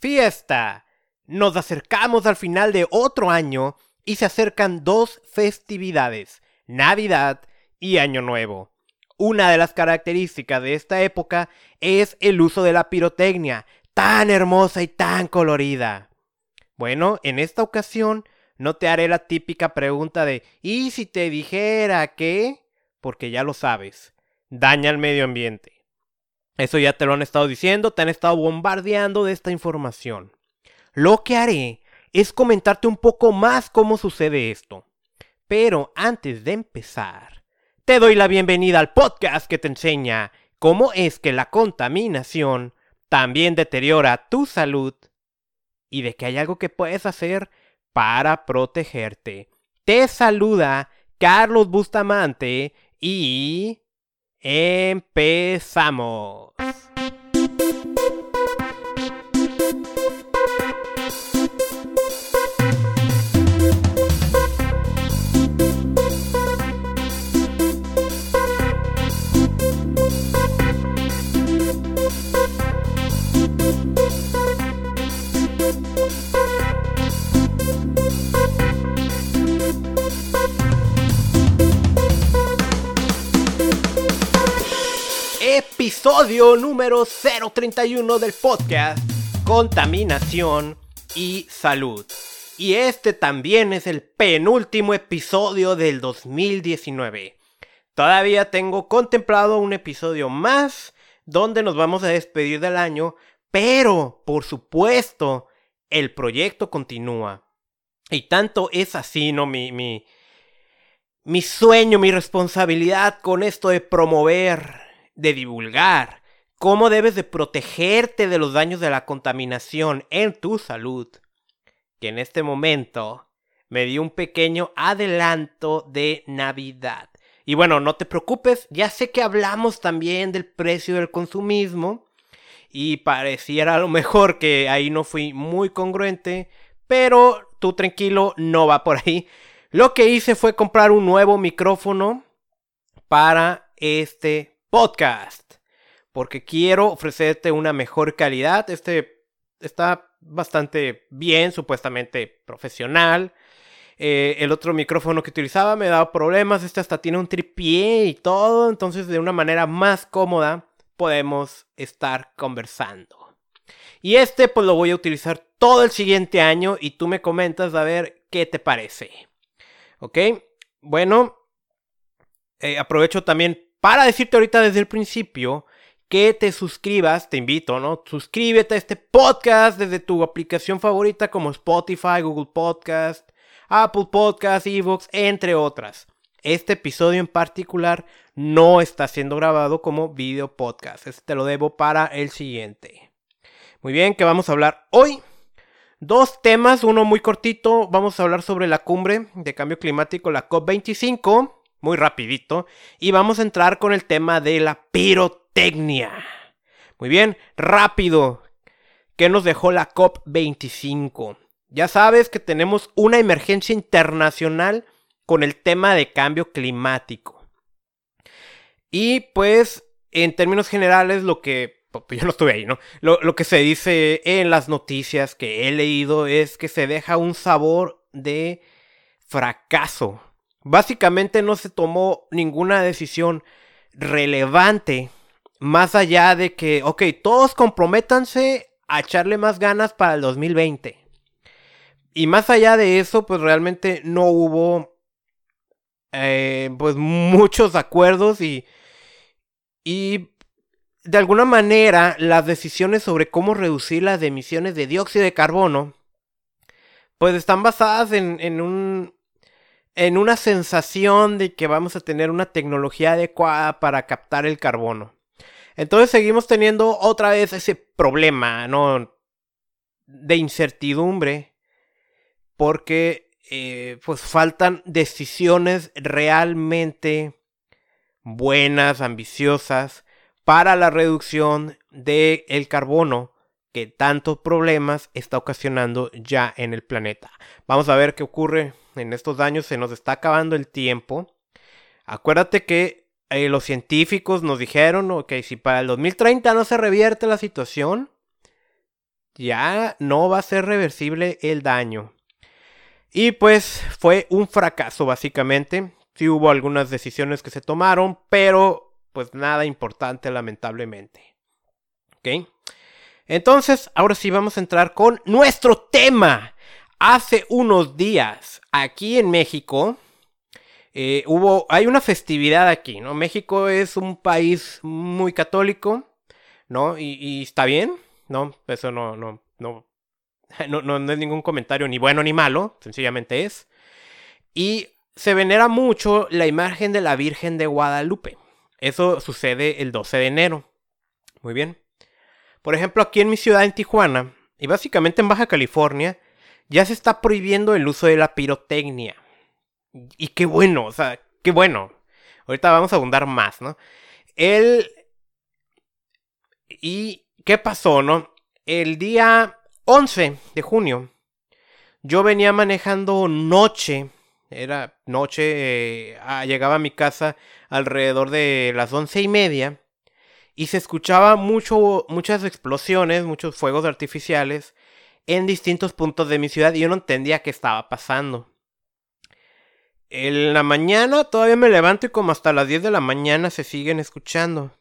fiesta. Nos acercamos al final de otro año y se acercan dos festividades, Navidad y Año Nuevo. Una de las características de esta época es el uso de la pirotecnia, tan hermosa y tan colorida. Bueno, en esta ocasión no te haré la típica pregunta de ¿y si te dijera que? Porque ya lo sabes, daña el medio ambiente. Eso ya te lo han estado diciendo, te han estado bombardeando de esta información. Lo que haré es comentarte un poco más cómo sucede esto. Pero antes de empezar, te doy la bienvenida al podcast que te enseña cómo es que la contaminación también deteriora tu salud y de que hay algo que puedes hacer para protegerte. Te saluda Carlos Bustamante y empezamos. Episodio número 031 del podcast Contaminación y Salud. Y este también es el penúltimo episodio del 2019. Todavía tengo contemplado un episodio más donde nos vamos a despedir del año, pero por supuesto el proyecto continúa. Y tanto es así, ¿no? Mi, mi, mi sueño, mi responsabilidad con esto de promover de divulgar cómo debes de protegerte de los daños de la contaminación en tu salud, que en este momento me dio un pequeño adelanto de Navidad. Y bueno, no te preocupes, ya sé que hablamos también del precio del consumismo y pareciera a lo mejor que ahí no fui muy congruente, pero tú tranquilo, no va por ahí. Lo que hice fue comprar un nuevo micrófono para este podcast. Porque quiero ofrecerte una mejor calidad. Este está bastante bien, supuestamente profesional. Eh, el otro micrófono que utilizaba me daba problemas. Este hasta tiene un tripié y todo. Entonces, de una manera más cómoda, podemos estar conversando. Y este, pues lo voy a utilizar todo el siguiente año. Y tú me comentas a ver qué te parece. ¿Ok? Bueno, eh, aprovecho también para decirte ahorita desde el principio que te suscribas, te invito, ¿no? Suscríbete a este podcast desde tu aplicación favorita como Spotify, Google Podcast, Apple Podcast, Evox, entre otras. Este episodio en particular no está siendo grabado como video podcast. Este te lo debo para el siguiente. Muy bien, ¿qué vamos a hablar hoy? Dos temas, uno muy cortito. Vamos a hablar sobre la cumbre de cambio climático, la COP25 muy rapidito. Y vamos a entrar con el tema de la pirotecnia. Muy bien, rápido. ¿Qué nos dejó la COP25? Ya sabes que tenemos una emergencia internacional con el tema de cambio climático. Y pues, en términos generales, lo que... Pues yo no estuve ahí, ¿no? Lo, lo que se dice en las noticias que he leído es que se deja un sabor de fracaso Básicamente no se tomó ninguna decisión relevante más allá de que, ok, todos comprométanse a echarle más ganas para el 2020. Y más allá de eso, pues realmente no hubo eh, pues muchos acuerdos y, y de alguna manera las decisiones sobre cómo reducir las emisiones de dióxido de carbono pues están basadas en, en un en una sensación de que vamos a tener una tecnología adecuada para captar el carbono. Entonces seguimos teniendo otra vez ese problema, ¿no? De incertidumbre. Porque eh, pues faltan decisiones realmente buenas, ambiciosas, para la reducción del el carbono que tantos problemas está ocasionando ya en el planeta. Vamos a ver qué ocurre en estos años se nos está acabando el tiempo. Acuérdate que eh, los científicos nos dijeron que si para el 2030 no se revierte la situación, ya no va a ser reversible el daño. Y pues fue un fracaso básicamente. Sí hubo algunas decisiones que se tomaron, pero pues nada importante lamentablemente. ¿Ok? Entonces, ahora sí vamos a entrar con nuestro tema. Hace unos días, aquí en México, eh, hubo, hay una festividad aquí, ¿no? México es un país muy católico, ¿no? Y, está bien, ¿no? Eso no, no, no, no, no, es ningún comentario ni bueno ni malo, sencillamente es. Y se venera mucho la imagen de la Virgen de Guadalupe. Eso sucede el 12 de enero. Muy bien. Por ejemplo, aquí en mi ciudad, en Tijuana, y básicamente en Baja California, ya se está prohibiendo el uso de la pirotecnia. Y qué bueno, o sea, qué bueno. Ahorita vamos a abundar más, ¿no? El... ¿Y qué pasó, no? El día 11 de junio, yo venía manejando noche, era noche, eh, ah, llegaba a mi casa alrededor de las once y media, y se escuchaba mucho, muchas explosiones, muchos fuegos artificiales en distintos puntos de mi ciudad y yo no entendía qué estaba pasando. En la mañana todavía me levanto y como hasta las 10 de la mañana se siguen escuchando.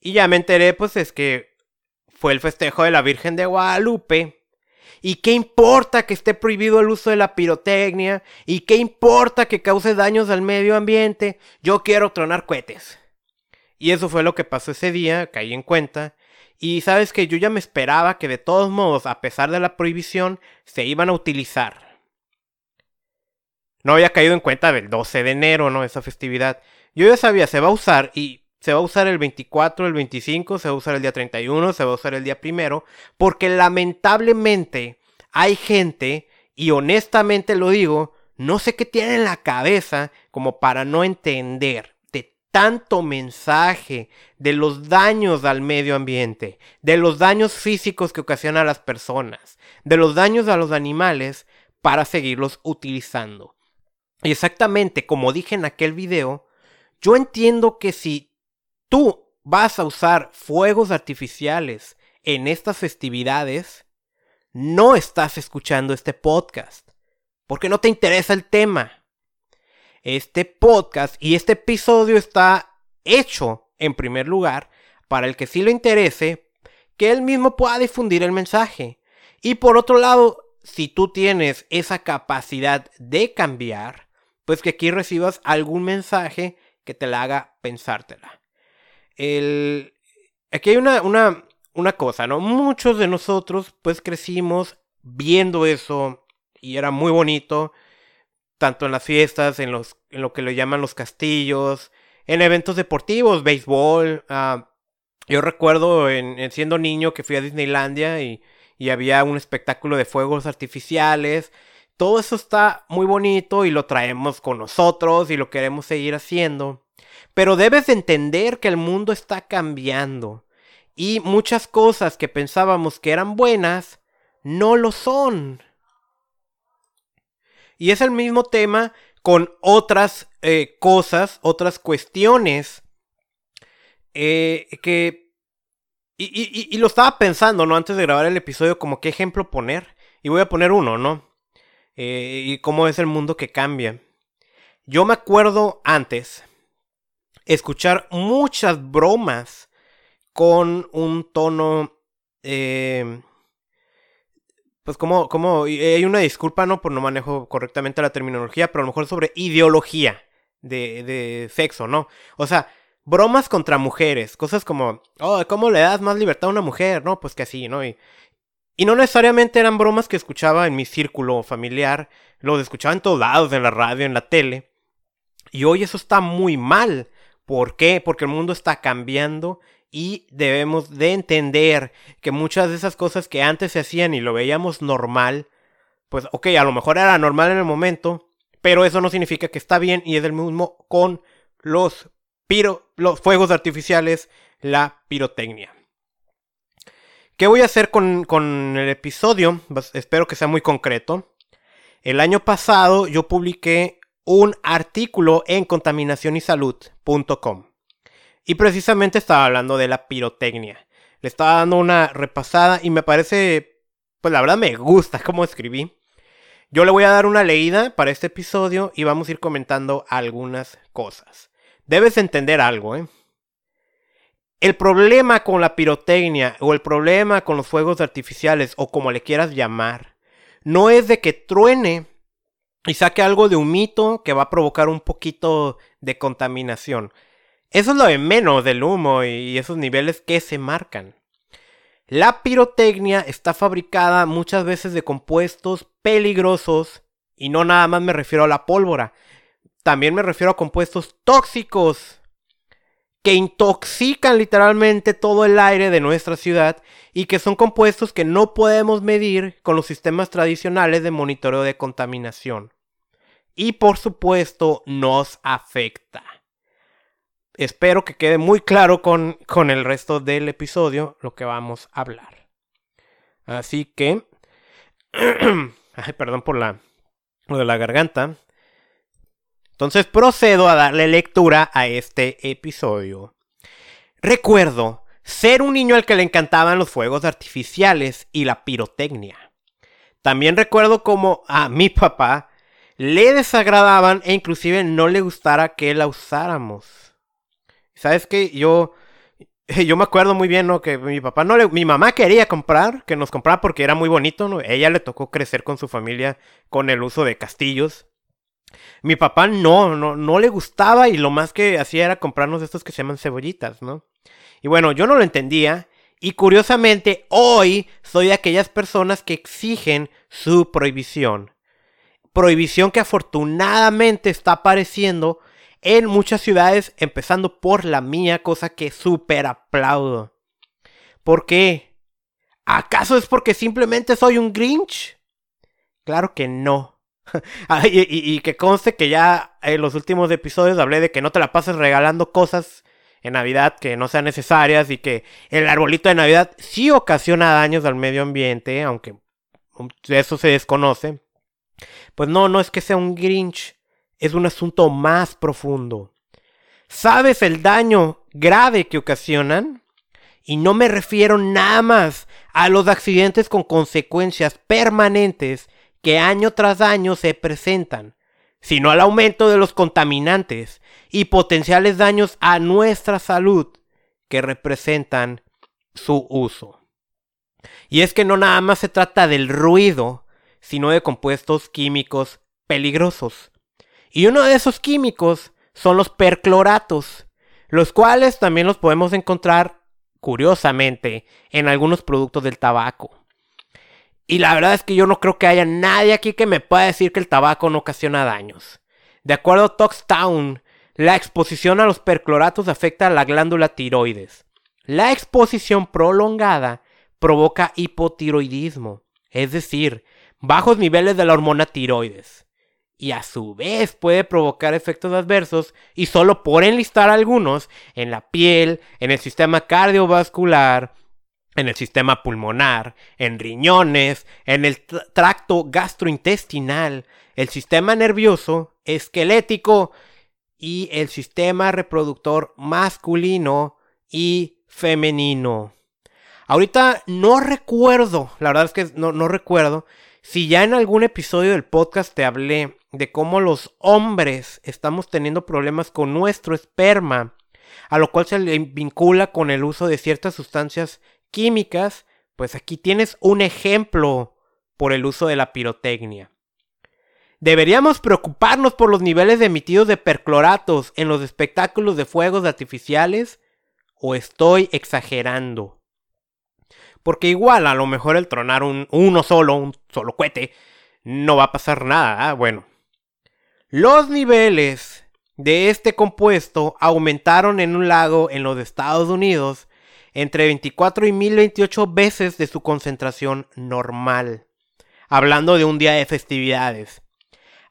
Y ya me enteré pues es que fue el festejo de la Virgen de Guadalupe. ¿Y qué importa que esté prohibido el uso de la pirotecnia? ¿Y qué importa que cause daños al medio ambiente? Yo quiero tronar cohetes. Y eso fue lo que pasó ese día, caí en cuenta. Y sabes que yo ya me esperaba que de todos modos, a pesar de la prohibición, se iban a utilizar. No había caído en cuenta del 12 de enero, ¿no? Esa festividad. Yo ya sabía, se va a usar y se va a usar el 24, el 25, se va a usar el día 31, se va a usar el día primero, porque lamentablemente hay gente, y honestamente lo digo, no sé qué tiene en la cabeza como para no entender de tanto mensaje de los daños al medio ambiente, de los daños físicos que ocasiona a las personas, de los daños a los animales para seguirlos utilizando. Y exactamente como dije en aquel video, yo entiendo que si tú vas a usar fuegos artificiales en estas festividades, no estás escuchando este podcast, porque no te interesa el tema. Este podcast y este episodio está hecho, en primer lugar, para el que sí lo interese, que él mismo pueda difundir el mensaje. Y por otro lado, si tú tienes esa capacidad de cambiar, pues que aquí recibas algún mensaje que te la haga pensártela. El... Aquí hay una, una, una cosa, ¿no? Muchos de nosotros pues crecimos viendo eso y era muy bonito, tanto en las fiestas, en, los, en lo que le llaman los castillos, en eventos deportivos, béisbol. Ah, yo recuerdo en, siendo niño que fui a Disneylandia y, y había un espectáculo de fuegos artificiales todo eso está muy bonito y lo traemos con nosotros y lo queremos seguir haciendo. Pero debes de entender que el mundo está cambiando. Y muchas cosas que pensábamos que eran buenas, no lo son. Y es el mismo tema con otras eh, cosas, otras cuestiones eh, que... Y, y, lo estaba pensando, ¿no? Antes de grabar el episodio, como qué ejemplo poner. Y voy a poner uno, ¿no? Eh, y cómo es el mundo que cambia. Yo me acuerdo antes escuchar muchas bromas con un tono... Eh, pues como, como, hay una disculpa, ¿no? Por no manejo correctamente la terminología, pero a lo mejor sobre ideología de, de sexo, ¿no? O sea, bromas contra mujeres, cosas como, oh, ¿cómo le das más libertad a una mujer? No, pues que así, ¿no? Y, y no necesariamente eran bromas que escuchaba en mi círculo familiar, los escuchaba en todos lados, en la radio, en la tele. Y hoy eso está muy mal. ¿Por qué? Porque el mundo está cambiando y debemos de entender que muchas de esas cosas que antes se hacían y lo veíamos normal, pues ok, a lo mejor era normal en el momento, pero eso no significa que está bien y es el mismo con los, piro, los fuegos artificiales, la pirotecnia. ¿Qué voy a hacer con, el episodio? espero que sea muy concreto. El año pasado yo publiqué un artículo en contaminacionysalud.com y precisamente estaba hablando de la pirotecnia. le estaba dando una repasada y me parece, pues la verdad me gusta cómo escribí. Yo le voy a dar una leída para este episodio y vamos a ir comentando algunas cosas. Debes entender algo, ¿eh? El problema con la pirotecnia o el problema con los fuegos artificiales o como le quieras llamar, no es de que truene y saque algo de humito que va a provocar un poquito de contaminación. Eso es lo de menos del humo y esos niveles que se marcan. La pirotecnia está fabricada muchas veces de compuestos peligrosos y no nada más me refiero a la pólvora. También me refiero a compuestos tóxicos que intoxican literalmente todo el aire de nuestra ciudad y que son compuestos que no podemos medir con los sistemas tradicionales de monitoreo de contaminación. Y por supuesto nos afecta espero que quede muy claro con, con el resto del episodio lo que vamos a hablar. Así que... Ay, perdón por la, lo de la garganta. Entonces procedo a darle lectura a este episodio. Recuerdo ser un niño al que le encantaban los fuegos artificiales y la pirotecnia. También recuerdo como a mi papá le desagradaban e inclusive no le gustara que la usáramos. ¿Sabes qué? Yo, yo me acuerdo muy bien, ¿no? Que mi papá no le, mi mamá quería comprar, que nos comprara porque era muy bonito, ¿no? Ella le tocó crecer con su familia con el uso de castillos. Mi papá no, no, no le gustaba y lo más que hacía era comprarnos estos que se llaman cebollitas, ¿no? Y bueno, yo no lo entendía y curiosamente hoy soy de aquellas personas que exigen su prohibición. Prohibición que afortunadamente está apareciendo en muchas ciudades, empezando por la mía, cosa que súper aplaudo. ¿Por qué? ¿Acaso es porque simplemente soy un Grinch? Claro que no. Ah, y, que conste que ya en los últimos episodios hablé de que no te la pases regalando cosas en Navidad que no sean necesarias y que el arbolito de Navidad sí ocasiona daños al medio ambiente, aunque eso se desconoce. Pues no, no es que sea un Grinch es un asunto más profundo. ¿Sabes el daño grave que ocasionan? Y no me refiero nada más a los accidentes con consecuencias permanentes que año tras año se presentan, sino al aumento de los contaminantes y potenciales daños a nuestra salud que representan su uso. Y es que no nada más se trata del ruido, sino de compuestos químicos peligrosos. Y uno de esos químicos son los percloratos, los cuales también los podemos encontrar, curiosamente, en algunos productos del tabaco. Y la verdad es que yo no creo que haya nadie aquí que me pueda decir que el tabaco no ocasiona daños. De acuerdo a Toxtown, la exposición a los percloratos afecta a la glándula tiroides. La exposición prolongada provoca hipotiroidismo, es decir, bajos niveles de la hormona tiroides y a su vez puede provocar efectos adversos y solo por enlistar algunos en la piel, en el sistema cardiovascular, en el sistema pulmonar, en riñones, en el tracto gastrointestinal, el sistema nervioso, esquelético y el sistema reproductor masculino y femenino. Ahorita no recuerdo, la verdad es que no, no recuerdo si ya en algún episodio del podcast te hablé de cómo los hombres estamos teniendo problemas con nuestro esperma, a lo cual se le vincula con el uso de ciertas sustancias químicas, pues aquí tienes un ejemplo por el uso de la pirotecnia. ¿Deberíamos preocuparnos por los niveles emitidos de percloratos en los espectáculos de fuegos artificiales? ¿O estoy exagerando? Porque igual a lo mejor el tronar un, uno solo, un solo cohete, no va a pasar nada. ¿ah? Bueno, los niveles de este compuesto aumentaron en un lago en los Estados Unidos entre 24 y 1028 veces de su concentración normal, hablando de un día de festividades.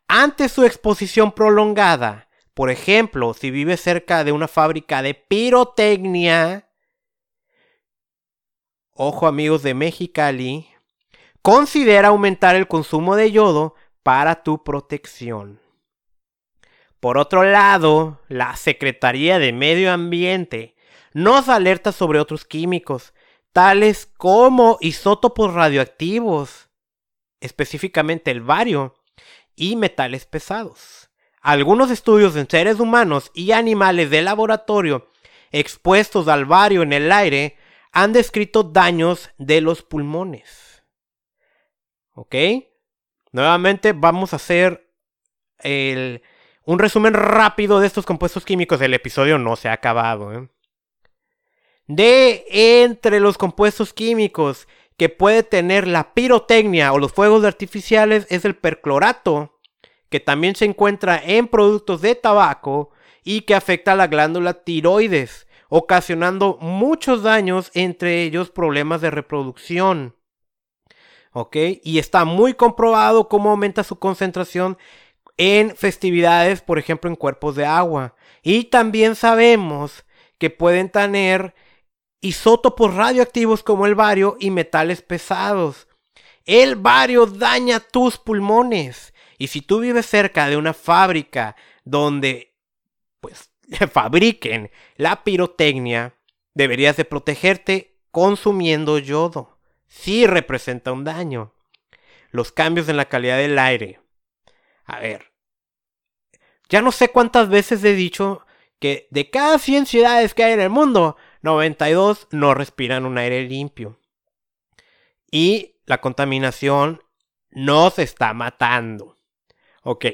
Ante su exposición prolongada, por ejemplo, si vive cerca de una fábrica de pirotecnia, ojo amigos de Mexicali, considera aumentar el consumo de yodo para tu protección. Por otro lado, la Secretaría de Medio Ambiente nos alerta sobre otros químicos, tales como isótopos radioactivos, específicamente el bario, y metales pesados. Algunos estudios en seres humanos y animales de laboratorio expuestos al bario en el aire han descrito daños de los pulmones. ¿Ok? Nuevamente vamos a hacer un resumen rápido de estos compuestos químicos. El episodio no se ha acabado. ¿eh? De entre los compuestos químicos que puede tener la pirotecnia o los fuegos artificiales es el perclorato, que también se encuentra en productos de tabaco y que afecta a la glándula tiroides, ocasionando muchos daños, entre ellos problemas de reproducción. ¿Ok? Y está muy comprobado cómo aumenta su concentración en festividades, por ejemplo, en cuerpos de agua. Y también sabemos que pueden tener isótopos radioactivos como el bario y metales pesados. El bario daña tus pulmones. Y si tú vives cerca de una fábrica donde pues fabriquen la pirotecnia, deberías de protegerte consumiendo yodo. Sí representa un daño. Los cambios en la calidad del aire. A ver. Ya no sé cuántas veces he dicho que de cada 100 ciudades que hay en el mundo, 92 no respiran un aire limpio. Y la contaminación nos está matando. Ok,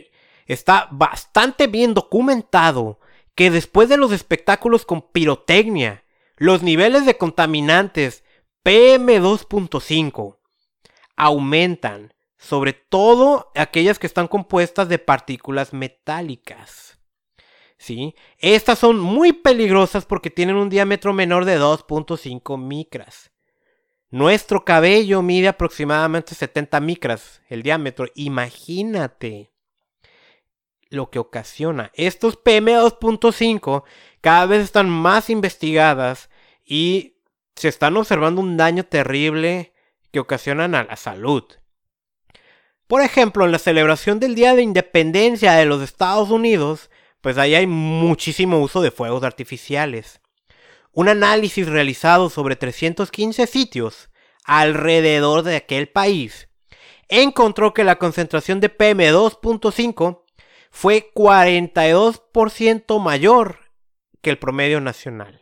está bastante bien documentado que después de los espectáculos con pirotecnia, los niveles de contaminantes PM2.5 aumentan, sobre todo aquellas que están compuestas de partículas metálicas. ¿sí? Estas son muy peligrosas porque tienen un diámetro menor de 2.5 micras. Nuestro cabello mide aproximadamente 70 micras el diámetro. Imagínate lo que ocasiona. Estos PM2.5 cada vez están más investigadas y se están observando un daño terrible que ocasionan a la salud. Por ejemplo, en la celebración del Día de Independencia de los Estados Unidos, pues ahí hay muchísimo uso de fuegos artificiales. Un análisis realizado sobre 315 sitios alrededor de aquel país encontró que la concentración de PM2.5 fue 42% mayor que el promedio nacional.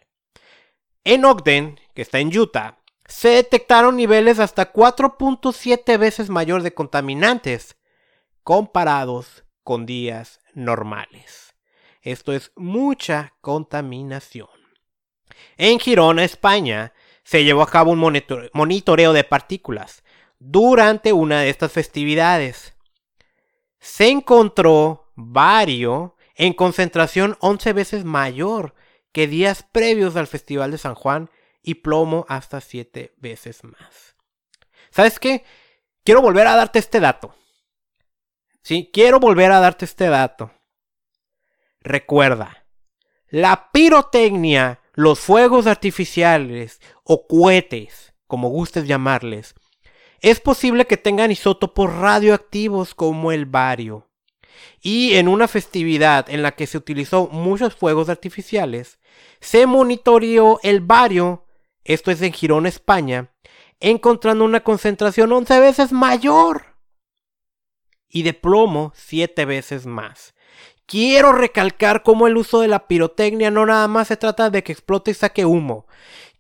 En Ogden, que está en Utah, se detectaron niveles hasta 4.7 veces mayor de contaminantes comparados con días normales. Esto es mucha contaminación. En Girona, España, se llevó a cabo un monitoreo de partículas durante una de estas festividades. Se encontró bario en concentración 11 veces mayor que días previos al Festival de San Juan y plomo hasta 7 veces más. ¿Sabes qué? Quiero volver a darte este dato. Sí, quiero volver a darte este dato. Recuerda, la pirotecnia, los fuegos artificiales o cohetes, como gustes llamarles, es posible que tengan isótopos radioactivos como el bario. Y en una festividad en la que se utilizó muchos fuegos artificiales, se monitoreó el bario, esto es en Girón, España, encontrando una concentración 11 veces mayor y de plomo 7 veces más. Quiero recalcar cómo el uso de la pirotecnia no nada más se trata de que explote y saque humo.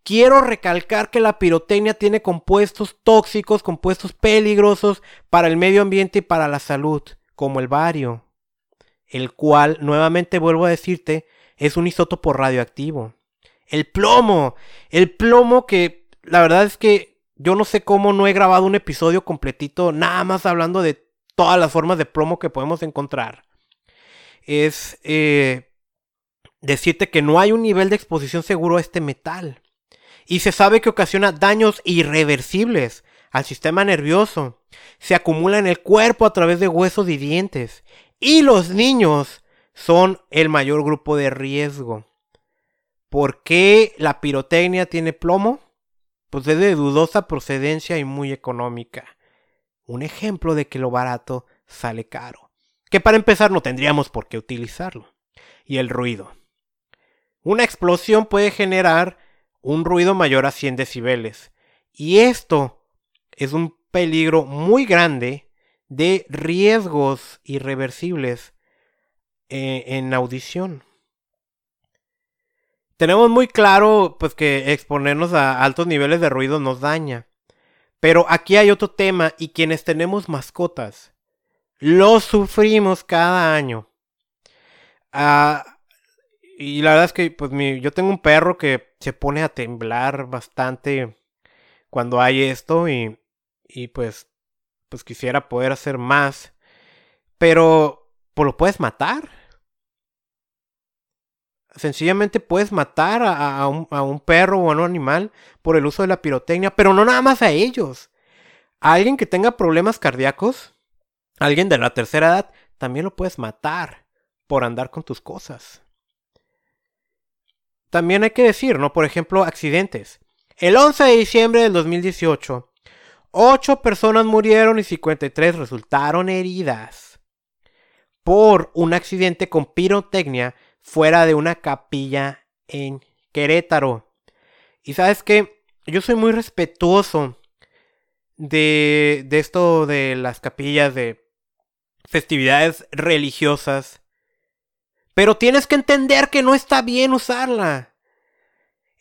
Quiero recalcar que la pirotecnia tiene compuestos tóxicos, compuestos peligrosos para el medio ambiente y para la salud, como el bario, el cual, nuevamente vuelvo a decirte, es un isótopo radioactivo. El plomo, el plomo que la verdad es que yo no sé cómo no he grabado un episodio completito nada más hablando de todas las formas de plomo que podemos encontrar es eh, decirte que no hay un nivel de exposición seguro a este metal. Y se sabe que ocasiona daños irreversibles al sistema nervioso. Se acumula en el cuerpo a través de huesos y dientes. Y los niños son el mayor grupo de riesgo. ¿Por qué la pirotecnia tiene plomo? Pues es de dudosa procedencia y muy económica. Un ejemplo de que lo barato sale caro que para empezar no tendríamos por qué utilizarlo. Y el ruido. Una explosión puede generar un ruido mayor a 100 decibeles. Y esto es un peligro muy grande de riesgos irreversibles eh, en audición. Tenemos muy claro pues que exponernos a altos niveles de ruido nos daña. Pero aquí hay otro tema y quienes tenemos mascotas lo sufrimos cada año. Ah, y la verdad es que pues yo tengo un perro que se pone a temblar bastante cuando hay esto y, y pues pues quisiera poder hacer más. Pero pues lo puedes matar. Sencillamente puedes matar a, un, perro o a un animal por el uso de la pirotecnia, pero no nada más a ellos. A alguien que tenga problemas cardíacos, alguien de la tercera edad, también lo puedes matar por andar con tus cosas. También hay que decir, ¿no? Por ejemplo, accidentes. El 11 de diciembre del 2018, 8 personas murieron y 53 resultaron heridas por un accidente con pirotecnia fuera de una capilla en Querétaro. Y sabes que yo soy muy respetuoso de, de esto de las capillas, de festividades religiosas. Pero tienes que entender que no está bien usarla.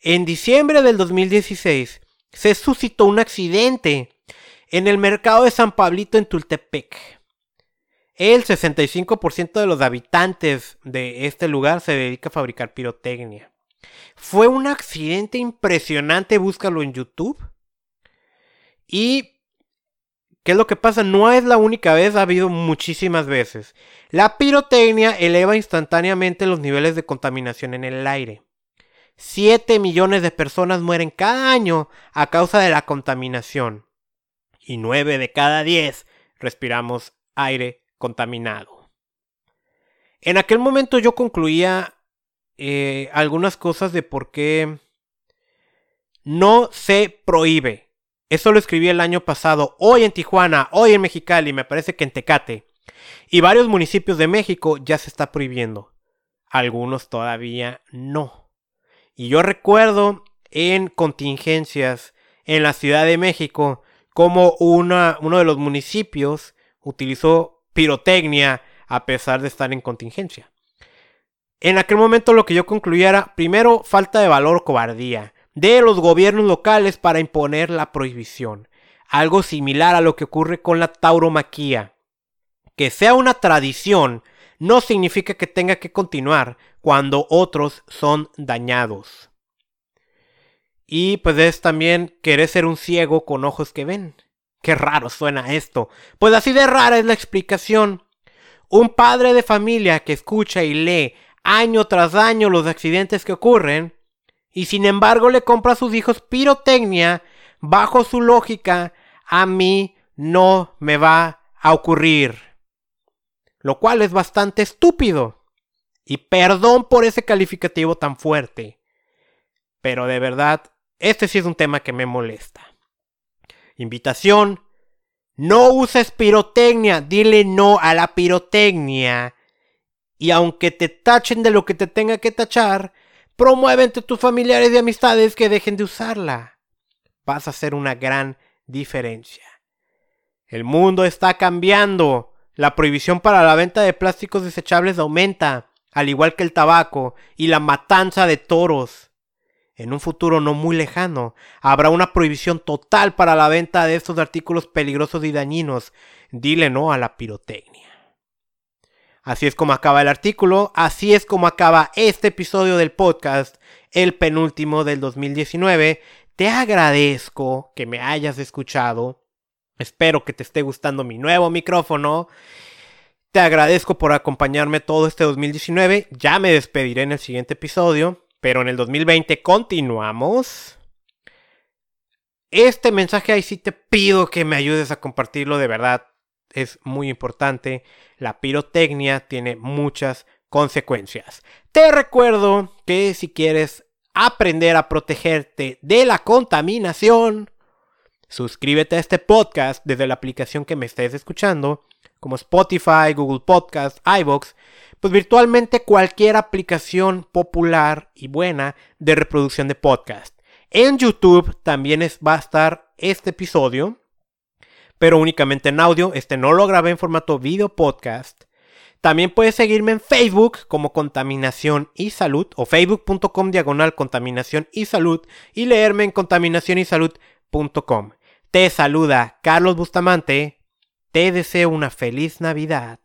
En diciembre del 2016 se suscitó un accidente en el mercado de San Pablito en Tultepec. El 65% de los habitantes de este lugar se dedica a fabricar pirotecnia. Fue un accidente impresionante, búscalo en YouTube. Y ¿Qué es lo que pasa? No es la única vez, ha habido muchísimas veces. La pirotecnia eleva instantáneamente los niveles de contaminación en el aire. 7 millones de personas mueren cada año a causa de la contaminación. Y 9 de cada 10 respiramos aire contaminado. En aquel momento yo concluía eh, algunas cosas de por qué no se prohíbe. Eso lo escribí el año pasado, hoy en Tijuana, hoy en Mexicali, me parece que en Tecate. Y varios municipios de México ya se está prohibiendo. Algunos todavía no. Y yo recuerdo en contingencias en la Ciudad de México como una, uno de los municipios utilizó pirotecnia a pesar de estar en contingencia. En aquel momento lo que yo concluía era, primero, falta de valor o cobardía de los gobiernos locales para imponer la prohibición. Algo similar a lo que ocurre con la tauromaquía. Que sea una tradición no significa que tenga que continuar cuando otros son dañados. Y pues es también querer ser un ciego con ojos que ven. Qué raro suena esto. Pues así de rara es la explicación. Un padre de familia que escucha y lee año tras año los accidentes que ocurren, y sin embargo le compra a sus hijos pirotecnia, bajo su lógica, a mí no me va a ocurrir. Lo cual es bastante estúpido. Y perdón por ese calificativo tan fuerte. Pero de verdad, este sí es un tema que me molesta. Invitación. No uses pirotecnia. Dile no a la pirotecnia. Y aunque te tachen de lo que te tenga que tachar, promueve entre tus familiares y amistades que dejen de usarla. Vas a hacer una gran diferencia. El mundo está cambiando. La prohibición para la venta de plásticos desechables aumenta, al igual que el tabaco y la matanza de toros en un futuro no muy lejano, habrá una prohibición total para la venta de estos artículos peligrosos y dañinos. Dile no a la pirotecnia. Así es como acaba el artículo, así es como acaba este episodio del podcast, el penúltimo del 2019. Te agradezco que me hayas escuchado. Espero que te esté gustando mi nuevo micrófono. Te agradezco por acompañarme todo este 2019. Ya me despediré en el siguiente episodio. Pero en el 2020 continuamos. Este mensaje ahí sí te pido que me ayudes a compartirlo de verdad. Es muy importante. La pirotecnia tiene muchas consecuencias. Te recuerdo que si quieres aprender a protegerte de la contaminación, suscríbete a este podcast desde la aplicación que me estés escuchando, como Spotify, Google Podcast, iBox pues virtualmente cualquier aplicación popular y buena de reproducción de podcast. En YouTube también es, va a estar este episodio, pero únicamente en audio. Este no lo grabé en formato video podcast. También puedes seguirme en Facebook como Contaminación y Salud o facebook.com diagonal Contaminación y Salud y leerme en contaminacionysalud.com. Te saluda Carlos Bustamante. Te deseo una feliz Navidad.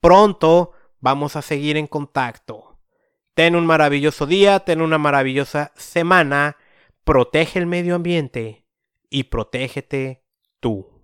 Pronto vamos a seguir en contacto. Ten un maravilloso día, ten una maravillosa semana. Protege el medio ambiente y protégete tú.